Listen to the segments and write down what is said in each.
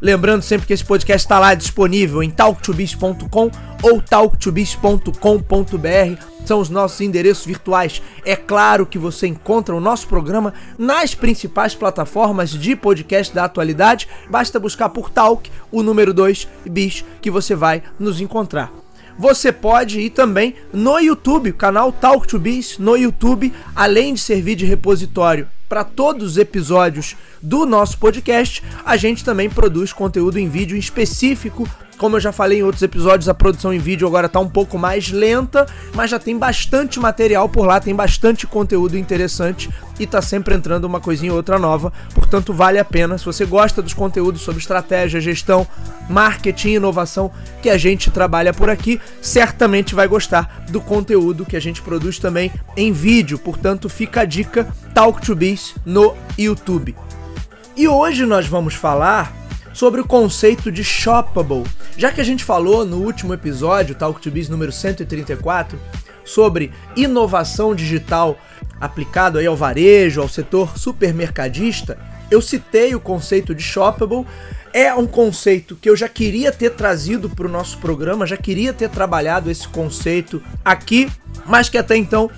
Lembrando sempre que esse podcast está lá disponível em talktobiz.com ou talktobiz.com.br. São os nossos endereços virtuais. É claro que você encontra o nosso programa nas principais plataformas de podcast da atualidade. Basta buscar por Talk, o número 2, Bis, que você vai nos encontrar você pode ir também no YouTube, canal Talk to Biz no YouTube, além de servir de repositório para todos os episódios do nosso podcast, a gente também produz conteúdo em vídeo específico como eu já falei em outros episódios, a produção em vídeo agora tá um pouco mais lenta, mas já tem bastante material por lá, tem bastante conteúdo interessante e tá sempre entrando uma coisinha ou outra nova. Portanto, vale a pena. Se você gosta dos conteúdos sobre estratégia, gestão, marketing inovação que a gente trabalha por aqui, certamente vai gostar do conteúdo que a gente produz também em vídeo. Portanto, fica a dica Talk to Biz no YouTube. E hoje nós vamos falar sobre o conceito de shoppable. Já que a gente falou no último episódio, Talk to Biz número 134, sobre inovação digital aplicado aí ao varejo, ao setor supermercadista, eu citei o conceito de shoppable. É um conceito que eu já queria ter trazido para o nosso programa, já queria ter trabalhado esse conceito aqui, mas que até então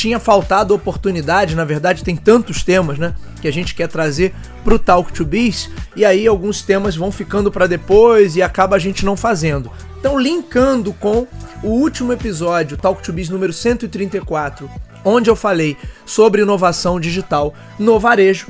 tinha faltado oportunidade, na verdade tem tantos temas, né, que a gente quer trazer pro Talk to Biz, e aí alguns temas vão ficando para depois e acaba a gente não fazendo. Então, linkando com o último episódio, Talk to Biz número 134, onde eu falei sobre inovação digital no varejo,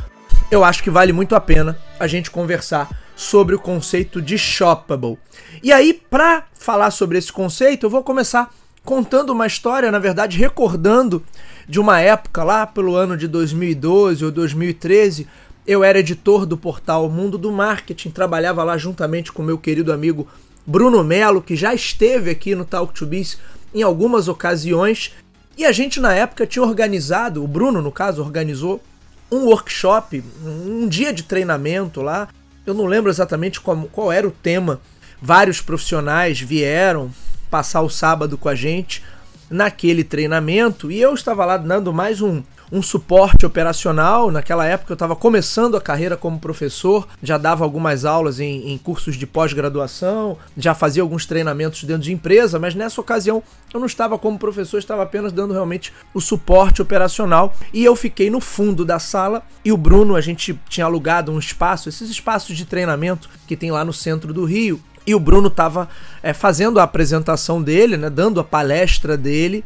eu acho que vale muito a pena a gente conversar sobre o conceito de shoppable. E aí, para falar sobre esse conceito, eu vou começar contando uma história, na verdade, recordando de uma época lá pelo ano de 2012 ou 2013. Eu era editor do portal Mundo do Marketing, trabalhava lá juntamente com meu querido amigo Bruno Melo, que já esteve aqui no Talk to Biz em algumas ocasiões. E a gente na época tinha organizado, o Bruno no caso organizou um workshop, um dia de treinamento lá. Eu não lembro exatamente qual, qual era o tema. Vários profissionais vieram, passar o sábado com a gente naquele treinamento e eu estava lá dando mais um, um suporte operacional. Naquela época eu estava começando a carreira como professor, já dava algumas aulas em, em cursos de pós-graduação, já fazia alguns treinamentos dentro de empresa, mas nessa ocasião eu não estava como professor, estava apenas dando realmente o suporte operacional. E eu fiquei no fundo da sala e o Bruno, a gente tinha alugado um espaço, esses espaços de treinamento que tem lá no centro do Rio. E o Bruno estava é, fazendo a apresentação dele, né, dando a palestra dele.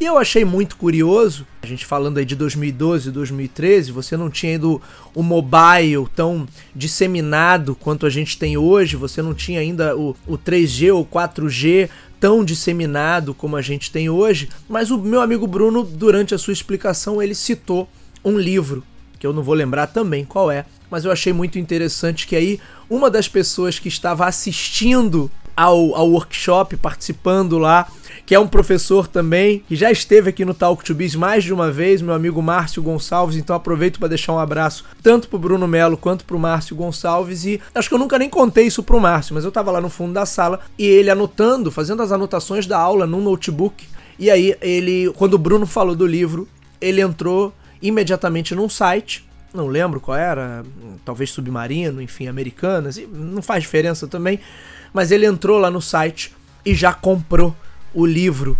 E eu achei muito curioso, a gente falando aí de 2012, 2013, você não tinha ainda o mobile tão disseminado quanto a gente tem hoje, você não tinha ainda o, o 3G ou 4G tão disseminado como a gente tem hoje, mas o meu amigo Bruno, durante a sua explicação, ele citou um livro, que eu não vou lembrar também qual é, mas eu achei muito interessante que aí uma das pessoas que estava assistindo ao, ao workshop, participando lá, que é um professor também, que já esteve aqui no Talk to Biz mais de uma vez, meu amigo Márcio Gonçalves, então aproveito para deixar um abraço tanto pro Bruno Melo quanto pro Márcio Gonçalves e acho que eu nunca nem contei isso pro Márcio, mas eu tava lá no fundo da sala e ele anotando, fazendo as anotações da aula num notebook. E aí ele, quando o Bruno falou do livro, ele entrou imediatamente num site não lembro qual era, talvez Submarino, enfim, Americanas, não faz diferença também, mas ele entrou lá no site e já comprou o livro.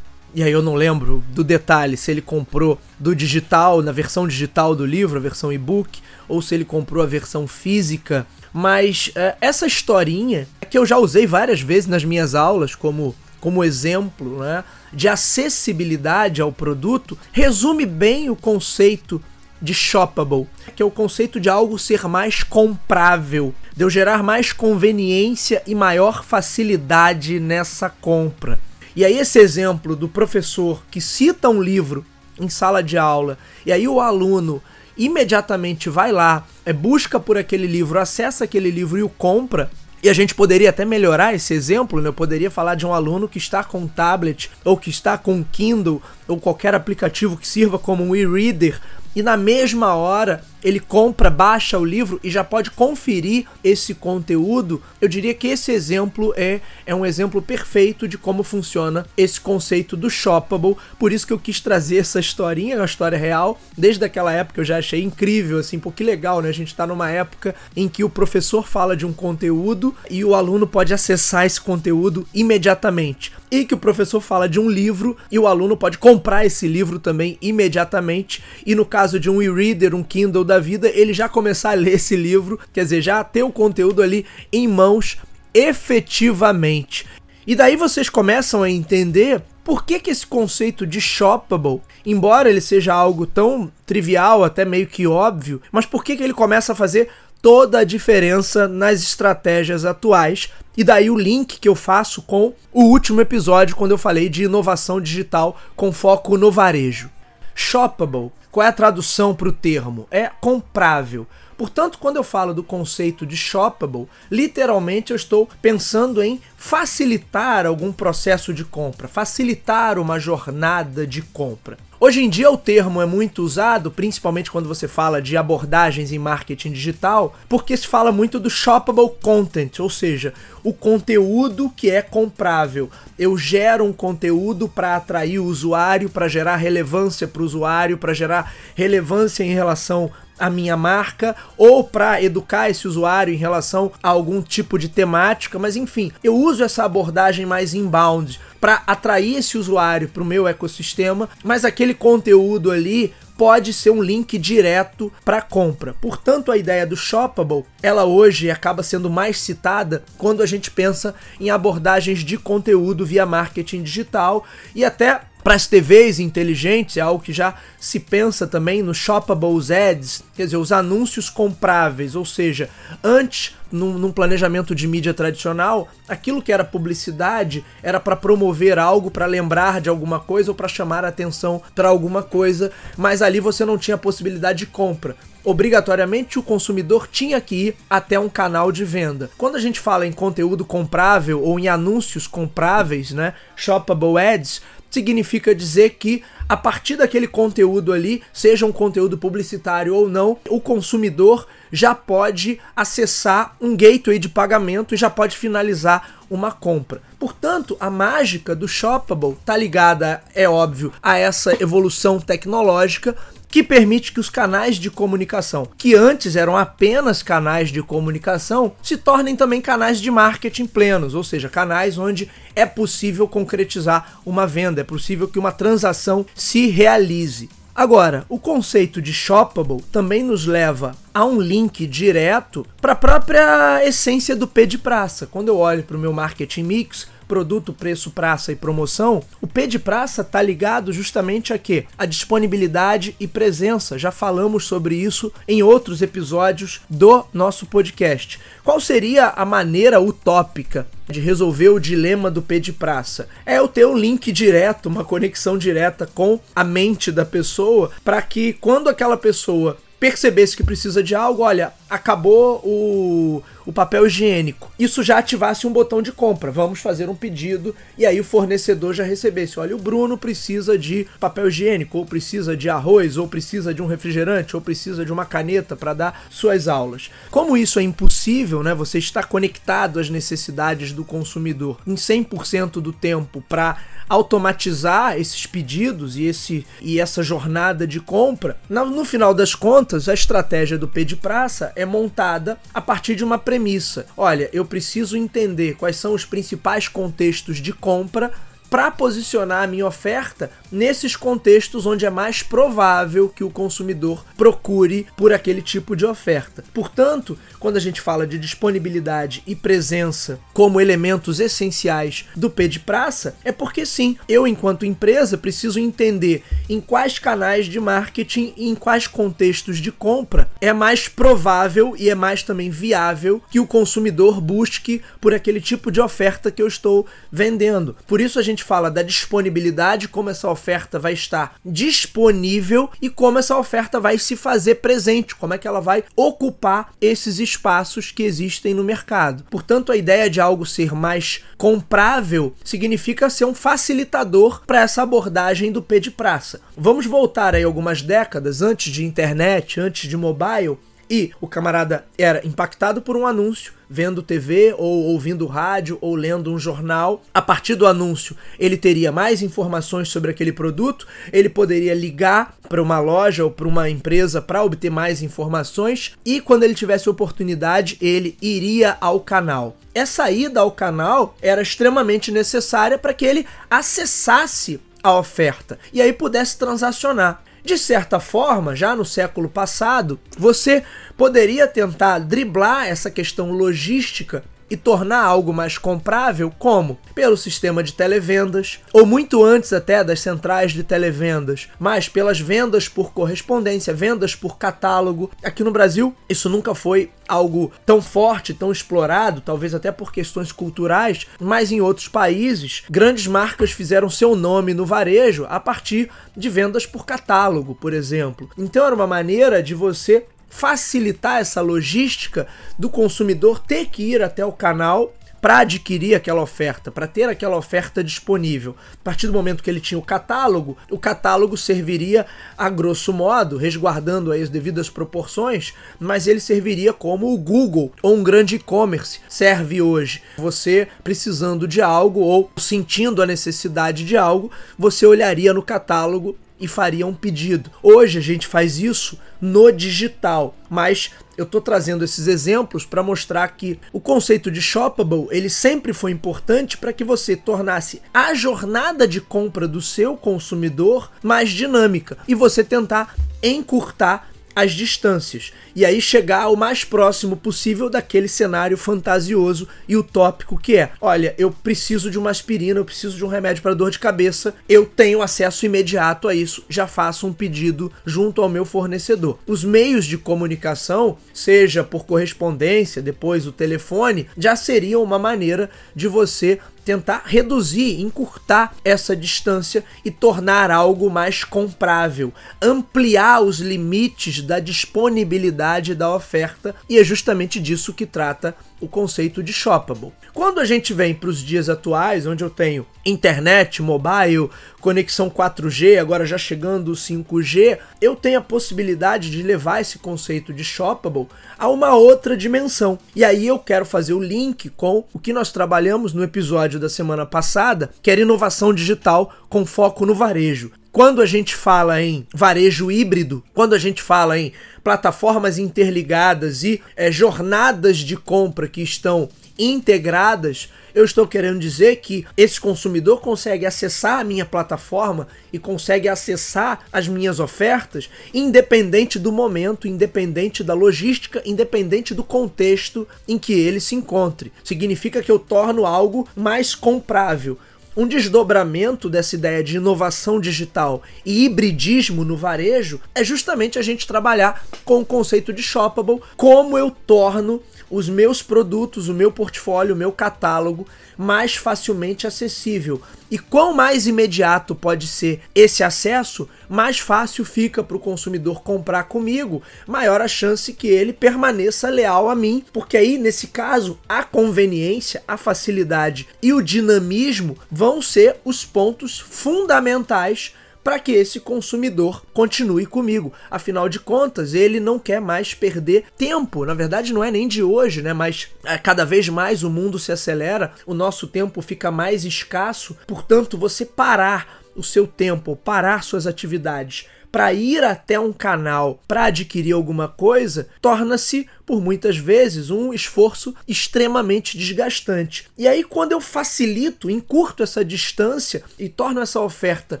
E aí eu não lembro do detalhe se ele comprou do digital, na versão digital do livro, a versão e-book, ou se ele comprou a versão física. Mas é, essa historinha, que eu já usei várias vezes nas minhas aulas como, como exemplo né, de acessibilidade ao produto, resume bem o conceito de shoppable, que é o conceito de algo ser mais comprável, de eu gerar mais conveniência e maior facilidade nessa compra. E aí esse exemplo do professor que cita um livro em sala de aula e aí o aluno imediatamente vai lá, é, busca por aquele livro, acessa aquele livro e o compra, e a gente poderia até melhorar esse exemplo, né? Eu poderia falar de um aluno que está com um tablet ou que está com um Kindle ou qualquer aplicativo que sirva como um e-reader e na mesma hora ele compra, baixa o livro e já pode conferir esse conteúdo, eu diria que esse exemplo é, é um exemplo perfeito de como funciona esse conceito do shoppable. Por isso que eu quis trazer essa historinha, uma história real. Desde aquela época eu já achei incrível, assim, pô, que legal, né? A gente tá numa época em que o professor fala de um conteúdo e o aluno pode acessar esse conteúdo imediatamente. E que o professor fala de um livro e o aluno pode comprar esse livro também imediatamente. E no caso de um e-reader, um Kindle da da vida, ele já começar a ler esse livro, quer dizer, já ter o conteúdo ali em mãos efetivamente. E daí vocês começam a entender por que, que esse conceito de shoppable, embora ele seja algo tão trivial, até meio que óbvio, mas por que, que ele começa a fazer toda a diferença nas estratégias atuais. E daí o link que eu faço com o último episódio, quando eu falei de inovação digital com foco no varejo. Shoppable qual é a tradução para o termo? É comprável. Portanto, quando eu falo do conceito de shoppable, literalmente eu estou pensando em facilitar algum processo de compra, facilitar uma jornada de compra. Hoje em dia o termo é muito usado, principalmente quando você fala de abordagens em marketing digital, porque se fala muito do shoppable content, ou seja, o conteúdo que é comprável. Eu gero um conteúdo para atrair o usuário, para gerar relevância para o usuário, para gerar relevância em relação a minha marca ou para educar esse usuário em relação a algum tipo de temática, mas enfim, eu uso essa abordagem mais inbound para atrair esse usuário para o meu ecossistema, mas aquele conteúdo ali pode ser um link direto para compra. Portanto, a ideia do shoppable, ela hoje acaba sendo mais citada quando a gente pensa em abordagens de conteúdo via marketing digital e até para as TVs inteligentes, é algo que já se pensa também no shoppable ads, quer dizer, os anúncios compráveis, ou seja, antes, num, num planejamento de mídia tradicional, aquilo que era publicidade era para promover algo, para lembrar de alguma coisa ou para chamar a atenção para alguma coisa, mas ali você não tinha possibilidade de compra obrigatoriamente o consumidor tinha que ir até um canal de venda. Quando a gente fala em conteúdo comprável ou em anúncios compráveis, né, shoppable ads, significa dizer que a partir daquele conteúdo ali, seja um conteúdo publicitário ou não, o consumidor já pode acessar um gateway de pagamento e já pode finalizar uma compra. Portanto, a mágica do Shoppable está ligada, é óbvio, a essa evolução tecnológica, que permite que os canais de comunicação, que antes eram apenas canais de comunicação, se tornem também canais de marketing plenos, ou seja, canais onde é possível concretizar uma venda, é possível que uma transação se realize. Agora, o conceito de shoppable também nos leva a um link direto para a própria essência do P de praça. Quando eu olho para o meu marketing mix, produto, preço, praça e promoção, o P de praça tá ligado justamente a quê? A disponibilidade e presença. Já falamos sobre isso em outros episódios do nosso podcast. Qual seria a maneira utópica de resolver o dilema do P de praça? É eu ter um link direto, uma conexão direta com a mente da pessoa, para que quando aquela pessoa percebesse que precisa de algo, olha, acabou o, o papel higiênico. Isso já ativasse um botão de compra. Vamos fazer um pedido e aí o fornecedor já recebesse. Olha, o Bruno precisa de papel higiênico, ou precisa de arroz, ou precisa de um refrigerante, ou precisa de uma caneta para dar suas aulas. Como isso é impossível, né? Você está conectado às necessidades do consumidor em 100% do tempo para automatizar esses pedidos e, esse, e essa jornada de compra, no, no final das contas, a estratégia do P de Praça é montada a partir de uma premissa. Olha, eu preciso entender quais são os principais contextos de compra para posicionar a minha oferta nesses contextos onde é mais provável que o consumidor procure por aquele tipo de oferta. Portanto, quando a gente fala de disponibilidade e presença como elementos essenciais do P de praça, é porque sim, eu enquanto empresa preciso entender em quais canais de marketing e em quais contextos de compra é mais provável e é mais também viável que o consumidor busque por aquele tipo de oferta que eu estou vendendo. Por isso a gente fala da disponibilidade, como essa oferta vai estar disponível e como essa oferta vai se fazer presente, como é que ela vai ocupar esses espaços que existem no mercado. Portanto, a ideia de algo ser mais comprável significa ser um facilitador para essa abordagem do P de praça. Vamos voltar aí algumas décadas antes de internet, antes de mobile, e o camarada era impactado por um anúncio, vendo TV ou ouvindo rádio ou lendo um jornal. A partir do anúncio, ele teria mais informações sobre aquele produto, ele poderia ligar para uma loja ou para uma empresa para obter mais informações e quando ele tivesse oportunidade, ele iria ao canal. Essa ida ao canal era extremamente necessária para que ele acessasse a oferta e aí pudesse transacionar. De certa forma, já no século passado, você poderia tentar driblar essa questão logística e tornar algo mais comprável, como? Pelo sistema de televendas, ou muito antes até das centrais de televendas, mas pelas vendas por correspondência, vendas por catálogo. Aqui no Brasil, isso nunca foi algo tão forte, tão explorado, talvez até por questões culturais, mas em outros países, grandes marcas fizeram seu nome no varejo a partir de vendas por catálogo, por exemplo. Então era uma maneira de você facilitar essa logística do consumidor ter que ir até o canal para adquirir aquela oferta, para ter aquela oferta disponível. A partir do momento que ele tinha o catálogo, o catálogo serviria a grosso modo, resguardando aí as devidas proporções, mas ele serviria como o Google ou um grande e-commerce serve hoje. Você precisando de algo ou sentindo a necessidade de algo, você olharia no catálogo e faria um pedido. Hoje a gente faz isso no digital, mas eu estou trazendo esses exemplos para mostrar que o conceito de shoppable ele sempre foi importante para que você tornasse a jornada de compra do seu consumidor mais dinâmica e você tentar encurtar as distâncias e aí chegar o mais próximo possível daquele cenário fantasioso e utópico que é: olha, eu preciso de uma aspirina, eu preciso de um remédio para dor de cabeça, eu tenho acesso imediato a isso, já faço um pedido junto ao meu fornecedor. Os meios de comunicação, seja por correspondência, depois o telefone, já seriam uma maneira de você tentar reduzir, encurtar essa distância e tornar algo mais comprável, ampliar os limites da disponibilidade da oferta, e é justamente disso que trata o conceito de shoppable. Quando a gente vem para os dias atuais, onde eu tenho internet, mobile, conexão 4G, agora já chegando o 5G, eu tenho a possibilidade de levar esse conceito de shoppable a uma outra dimensão. E aí eu quero fazer o link com o que nós trabalhamos no episódio da semana passada, que era inovação digital com foco no varejo. Quando a gente fala em varejo híbrido, quando a gente fala em plataformas interligadas e é, jornadas de compra que estão integradas, eu estou querendo dizer que esse consumidor consegue acessar a minha plataforma e consegue acessar as minhas ofertas, independente do momento, independente da logística, independente do contexto em que ele se encontre. Significa que eu torno algo mais comprável. Um desdobramento dessa ideia de inovação digital e hibridismo no varejo é justamente a gente trabalhar com o conceito de shoppable, como eu torno os meus produtos, o meu portfólio, o meu catálogo mais facilmente acessível. E quão mais imediato pode ser esse acesso, mais fácil fica para o consumidor comprar comigo, maior a chance que ele permaneça leal a mim, porque aí nesse caso a conveniência, a facilidade e o dinamismo vão ser os pontos fundamentais para que esse consumidor continue comigo. Afinal de contas, ele não quer mais perder tempo. Na verdade, não é nem de hoje, né? Mas é, cada vez mais o mundo se acelera, o nosso tempo fica mais escasso. Portanto, você parar o seu tempo, parar suas atividades para ir até um canal para adquirir alguma coisa torna-se por muitas vezes um esforço extremamente desgastante. E aí quando eu facilito, encurto essa distância e torno essa oferta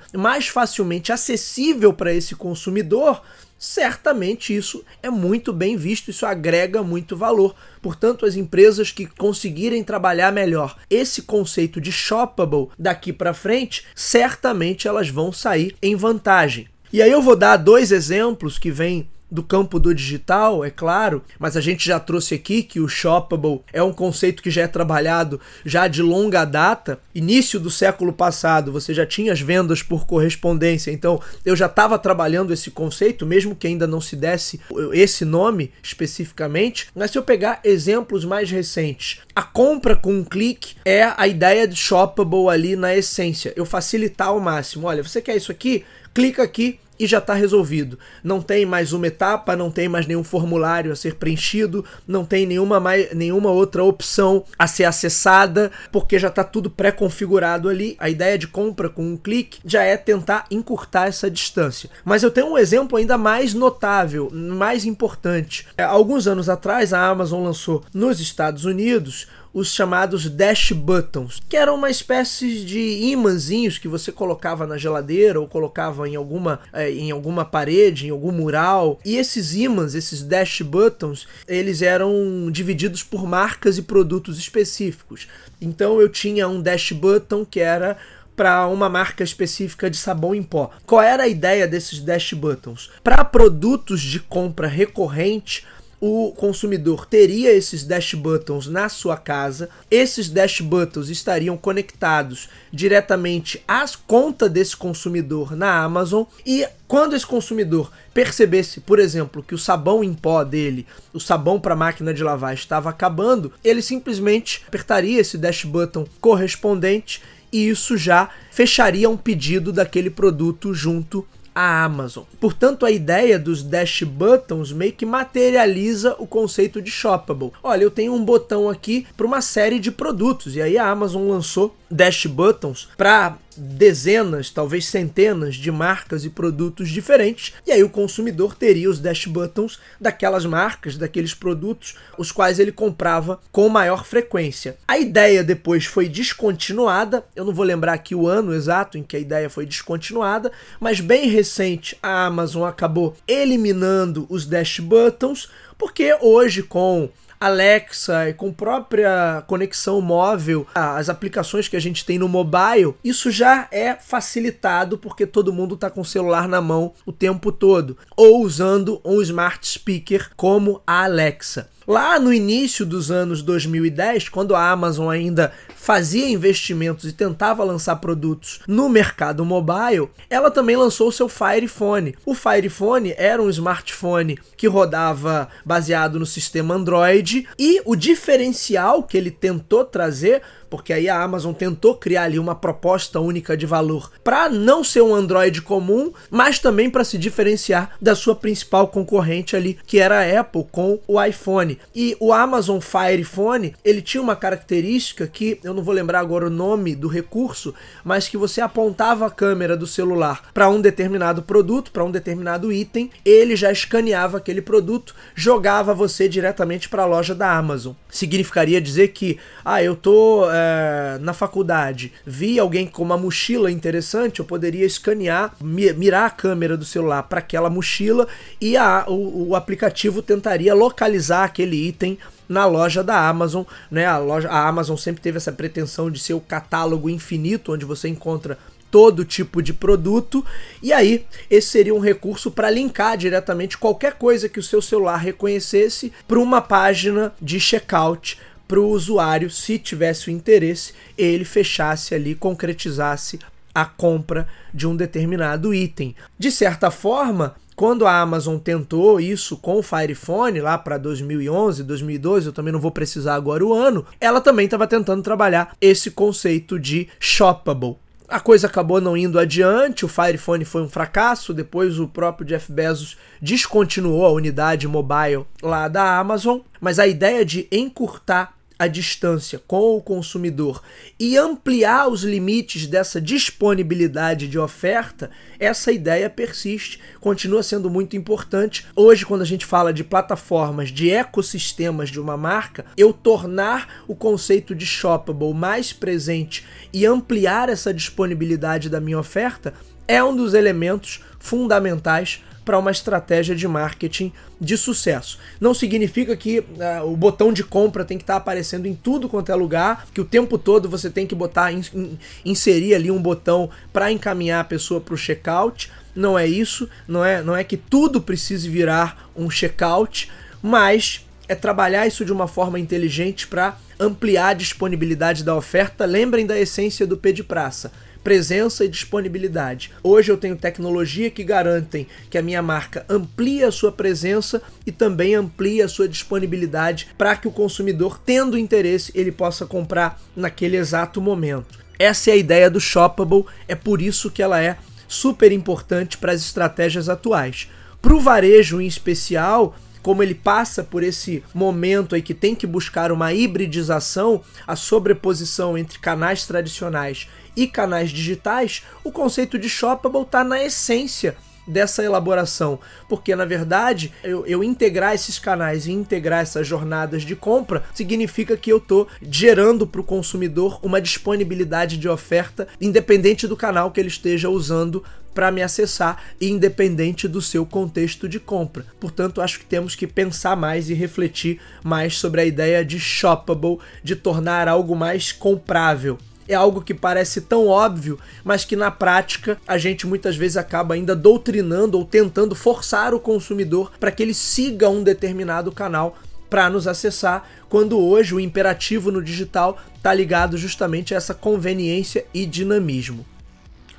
mais facilmente acessível para esse consumidor, certamente isso é muito bem visto, isso agrega muito valor. Portanto, as empresas que conseguirem trabalhar melhor esse conceito de shoppable daqui para frente, certamente elas vão sair em vantagem. E aí eu vou dar dois exemplos que vêm do campo do digital, é claro, mas a gente já trouxe aqui que o shoppable é um conceito que já é trabalhado já de longa data. Início do século passado, você já tinha as vendas por correspondência, então eu já estava trabalhando esse conceito, mesmo que ainda não se desse esse nome especificamente. Mas se eu pegar exemplos mais recentes, a compra com um clique é a ideia de shoppable ali na essência. Eu facilitar ao máximo. Olha, você quer isso aqui? Clica aqui, já está resolvido. Não tem mais uma etapa, não tem mais nenhum formulário a ser preenchido, não tem nenhuma, mais, nenhuma outra opção a ser acessada, porque já está tudo pré-configurado ali. A ideia de compra com um clique já é tentar encurtar essa distância. Mas eu tenho um exemplo ainda mais notável, mais importante. É, alguns anos atrás, a Amazon lançou nos Estados Unidos os chamados dash buttons, que eram uma espécie de imãzinhos que você colocava na geladeira ou colocava em alguma, é, em alguma parede, em algum mural. E esses ímãs, esses dash buttons, eles eram divididos por marcas e produtos específicos. Então eu tinha um dash button que era para uma marca específica de sabão em pó. Qual era a ideia desses dash buttons? Para produtos de compra recorrente, o consumidor teria esses dash buttons na sua casa. Esses dash buttons estariam conectados diretamente à conta desse consumidor na Amazon e quando esse consumidor percebesse, por exemplo, que o sabão em pó dele, o sabão para máquina de lavar estava acabando, ele simplesmente apertaria esse dash button correspondente e isso já fecharia um pedido daquele produto junto a Amazon. Portanto, a ideia dos dash buttons meio que materializa o conceito de shoppable. Olha, eu tenho um botão aqui para uma série de produtos e aí a Amazon lançou dash buttons para dezenas, talvez centenas de marcas e produtos diferentes, e aí o consumidor teria os dash buttons daquelas marcas, daqueles produtos, os quais ele comprava com maior frequência. A ideia depois foi descontinuada, eu não vou lembrar aqui o ano exato em que a ideia foi descontinuada, mas bem recente a Amazon acabou eliminando os dash buttons, porque hoje com Alexa e com própria conexão móvel, as aplicações que a gente tem no mobile, isso já é facilitado porque todo mundo está com o celular na mão o tempo todo, ou usando um smart speaker como a Alexa. Lá no início dos anos 2010, quando a Amazon ainda fazia investimentos e tentava lançar produtos no mercado mobile, ela também lançou o seu Fire Phone. O Fire Phone era um smartphone que rodava baseado no sistema Android e o diferencial que ele tentou trazer porque aí a Amazon tentou criar ali uma proposta única de valor para não ser um Android comum, mas também para se diferenciar da sua principal concorrente ali, que era a Apple com o iPhone. E o Amazon Fire Phone, ele tinha uma característica que eu não vou lembrar agora o nome do recurso, mas que você apontava a câmera do celular para um determinado produto, para um determinado item, ele já escaneava aquele produto, jogava você diretamente para a loja da Amazon. Significaria dizer que, ah, eu tô é, eh, na faculdade vi alguém com uma mochila interessante, eu poderia escanear, mirar a câmera do celular para aquela mochila e a, o, o aplicativo tentaria localizar aquele item na loja da Amazon, né? A loja, a Amazon sempre teve essa pretensão de ser o catálogo infinito onde você encontra todo tipo de produto. E aí, esse seria um recurso para linkar diretamente qualquer coisa que o seu celular reconhecesse para uma página de checkout para o usuário, se tivesse o interesse, ele fechasse ali, concretizasse a compra de um determinado item. De certa forma, quando a Amazon tentou isso com o Fire Phone lá para 2011, 2012, eu também não vou precisar agora o ano, ela também estava tentando trabalhar esse conceito de shoppable. A coisa acabou não indo adiante, o Fire Phone foi um fracasso, depois o próprio Jeff Bezos descontinuou a unidade mobile lá da Amazon, mas a ideia de encurtar a distância com o consumidor e ampliar os limites dessa disponibilidade de oferta, essa ideia persiste, continua sendo muito importante. Hoje, quando a gente fala de plataformas, de ecossistemas de uma marca, eu tornar o conceito de shoppable mais presente e ampliar essa disponibilidade da minha oferta é um dos elementos fundamentais para uma estratégia de marketing de sucesso. Não significa que uh, o botão de compra tem que estar tá aparecendo em tudo quanto é lugar, que o tempo todo você tem que botar, in, in, inserir ali um botão para encaminhar a pessoa para o checkout. Não é isso, não é, não é que tudo precise virar um checkout, mas é trabalhar isso de uma forma inteligente para ampliar a disponibilidade da oferta. Lembrem da essência do P de praça presença e disponibilidade. Hoje eu tenho tecnologia que garantem que a minha marca amplie a sua presença e também amplie a sua disponibilidade para que o consumidor, tendo interesse, ele possa comprar naquele exato momento. Essa é a ideia do Shoppable, é por isso que ela é super importante para as estratégias atuais. Para o varejo em especial, como ele passa por esse momento aí que tem que buscar uma hibridização, a sobreposição entre canais tradicionais e canais digitais, o conceito de shoppable está na essência dessa elaboração, porque na verdade eu, eu, integrar esses canais e integrar essas jornadas de compra significa que eu estou gerando para o consumidor uma disponibilidade de oferta independente do canal que ele esteja usando para me acessar, independente do seu contexto de compra. Portanto, acho que temos que pensar mais e refletir mais sobre a ideia de shoppable, de tornar algo mais comprável é algo que parece tão óbvio, mas que na prática a gente muitas vezes acaba ainda doutrinando ou tentando forçar o consumidor para que ele siga um determinado canal para nos acessar, quando hoje o imperativo no digital está ligado justamente a essa conveniência e dinamismo.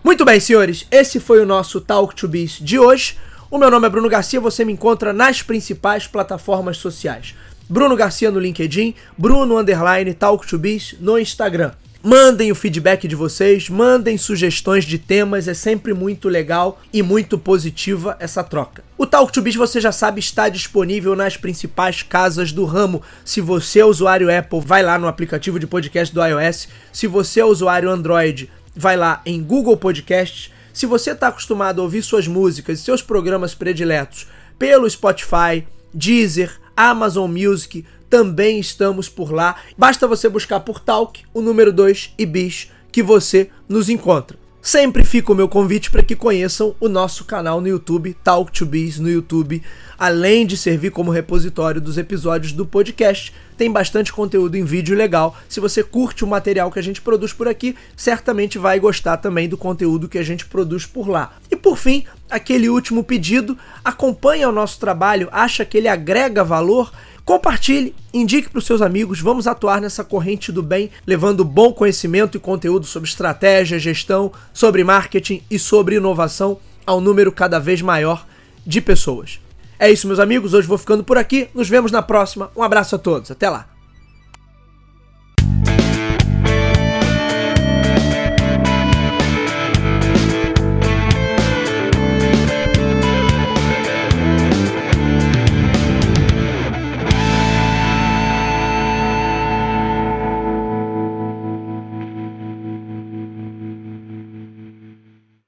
Muito bem, senhores, esse foi o nosso Talk to Biz de hoje. O meu nome é Bruno Garcia, você me encontra nas principais plataformas sociais. Bruno Garcia no LinkedIn, Bruno Underline Talk to Biz no Instagram. Mandem o feedback de vocês, mandem sugestões de temas, é sempre muito legal e muito positiva essa troca. O Talk to Biz, você já sabe, está disponível nas principais casas do ramo. Se você é usuário Apple, vai lá no aplicativo de podcast do iOS. Se você é usuário Android, vai lá em Google Podcasts. Se você está acostumado a ouvir suas músicas e seus programas prediletos pelo Spotify, Deezer, Amazon Music, também estamos por lá. Basta você buscar por Talk, o número 2 e Bis, que você nos encontra. Sempre fica o meu convite para que conheçam o nosso canal no YouTube, Talk to Biz no YouTube. Além de servir como repositório dos episódios do podcast, tem bastante conteúdo em vídeo legal. Se você curte o material que a gente produz por aqui, certamente vai gostar também do conteúdo que a gente produz por lá. E por fim, aquele último pedido, acompanha o nosso trabalho, acha que ele agrega valor? Compartilhe, indique para os seus amigos, vamos atuar nessa corrente do bem, levando bom conhecimento e conteúdo sobre estratégia, gestão, sobre marketing e sobre inovação ao número cada vez maior de pessoas. É isso, meus amigos, hoje vou ficando por aqui, nos vemos na próxima. Um abraço a todos, até lá.